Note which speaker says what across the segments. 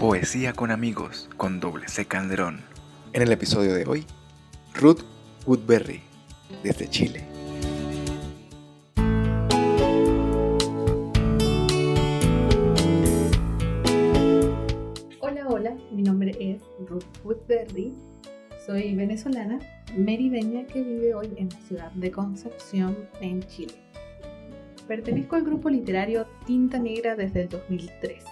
Speaker 1: Poesía con amigos con doble C Calderón. En el episodio de hoy, Ruth Woodberry, desde Chile.
Speaker 2: Hola, hola, mi nombre es Ruth Woodberry, soy venezolana, merideña que vive hoy en la ciudad de Concepción, en Chile. Pertenezco al grupo literario Tinta Negra desde el 2003.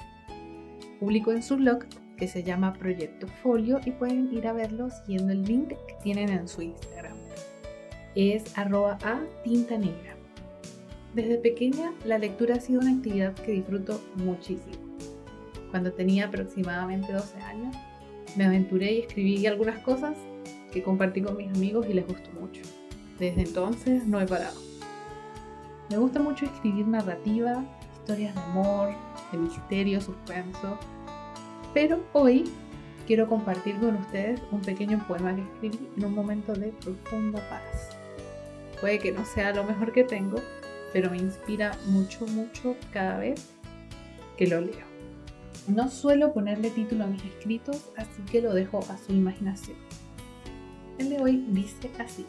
Speaker 2: Publico en su blog que se llama Proyecto Folio y pueden ir a verlo siguiendo el link que tienen en su Instagram. Es arroba a tinta negra. Desde pequeña la lectura ha sido una actividad que disfruto muchísimo. Cuando tenía aproximadamente 12 años, me aventuré y escribí algunas cosas que compartí con mis amigos y les gustó mucho. Desde entonces no he parado. Me gusta mucho escribir narrativa, historias de amor, de misterio, suspenso. Pero hoy quiero compartir con ustedes un pequeño poema que escribí en un momento de profunda paz. Puede que no sea lo mejor que tengo, pero me inspira mucho, mucho cada vez que lo leo. No suelo ponerle título a mis escritos, así que lo dejo a su imaginación. El de hoy dice así.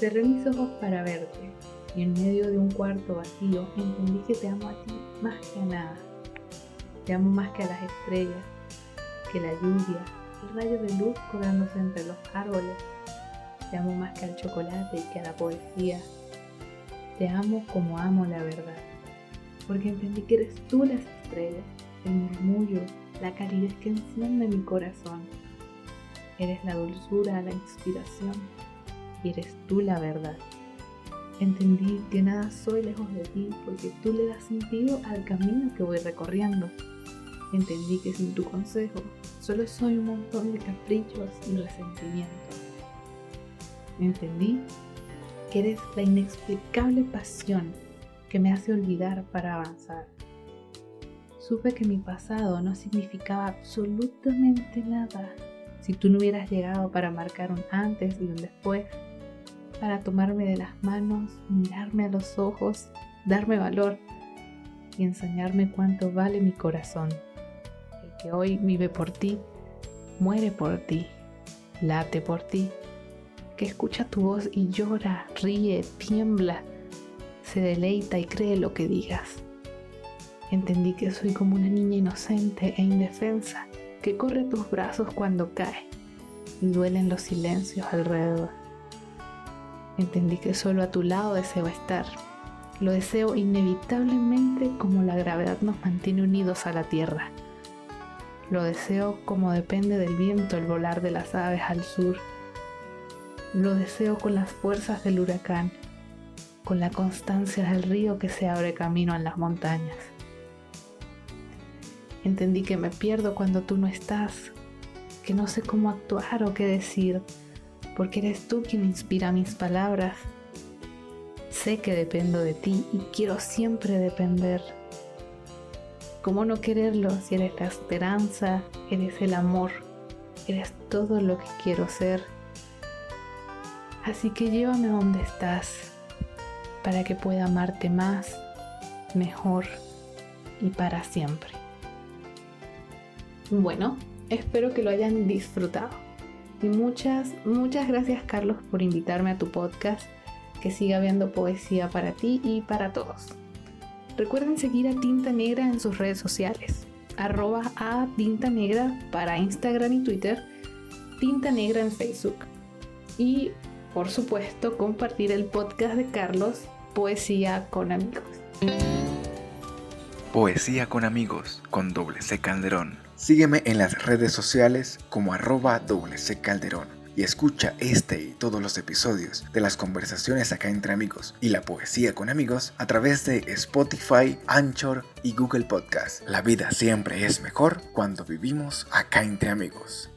Speaker 2: Cerré mis ojos para verte y en medio de un cuarto vacío entendí que te amo a ti más que a nada. Te amo más que a las estrellas, que la lluvia, el rayo de luz colándose entre los árboles. Te amo más que al chocolate y que a la poesía. Te amo como amo la verdad, porque entendí que eres tú las estrellas, el murmullo, la calidez que enciende mi corazón. Eres la dulzura, la inspiración, y eres tú la verdad. Entendí que nada soy lejos de ti porque tú le das sentido al camino que voy recorriendo. Entendí que sin tu consejo solo soy un montón de caprichos y resentimientos. Entendí que eres la inexplicable pasión que me hace olvidar para avanzar. Supe que mi pasado no significaba absolutamente nada si tú no hubieras llegado para marcar un antes y un después para tomarme de las manos, mirarme a los ojos, darme valor y enseñarme cuánto vale mi corazón. El que hoy vive por ti, muere por ti, late por ti, que escucha tu voz y llora, ríe, tiembla, se deleita y cree lo que digas. Entendí que soy como una niña inocente e indefensa que corre tus brazos cuando cae y duelen los silencios alrededor. Entendí que solo a tu lado deseo estar. Lo deseo inevitablemente como la gravedad nos mantiene unidos a la tierra. Lo deseo como depende del viento el volar de las aves al sur. Lo deseo con las fuerzas del huracán, con la constancia del río que se abre camino en las montañas. Entendí que me pierdo cuando tú no estás, que no sé cómo actuar o qué decir porque eres tú quien inspira mis palabras. Sé que dependo de ti y quiero siempre depender. ¿Cómo no quererlo si eres la esperanza, eres el amor, eres todo lo que quiero ser? Así que llévame donde estás para que pueda amarte más, mejor y para siempre. Bueno, espero que lo hayan disfrutado. Y muchas, muchas gracias Carlos por invitarme a tu podcast. Que siga habiendo poesía para ti y para todos. Recuerden seguir a Tinta Negra en sus redes sociales. Arroba a Tinta Negra para Instagram y Twitter. Tinta Negra en Facebook. Y por supuesto compartir el podcast de Carlos, Poesía con amigos.
Speaker 1: Poesía con amigos con doble C Calderón. Sígueme en las redes sociales como arroba doble C Calderón y escucha este y todos los episodios de las conversaciones acá entre amigos y la poesía con amigos a través de Spotify, Anchor y Google Podcast. La vida siempre es mejor cuando vivimos acá entre amigos.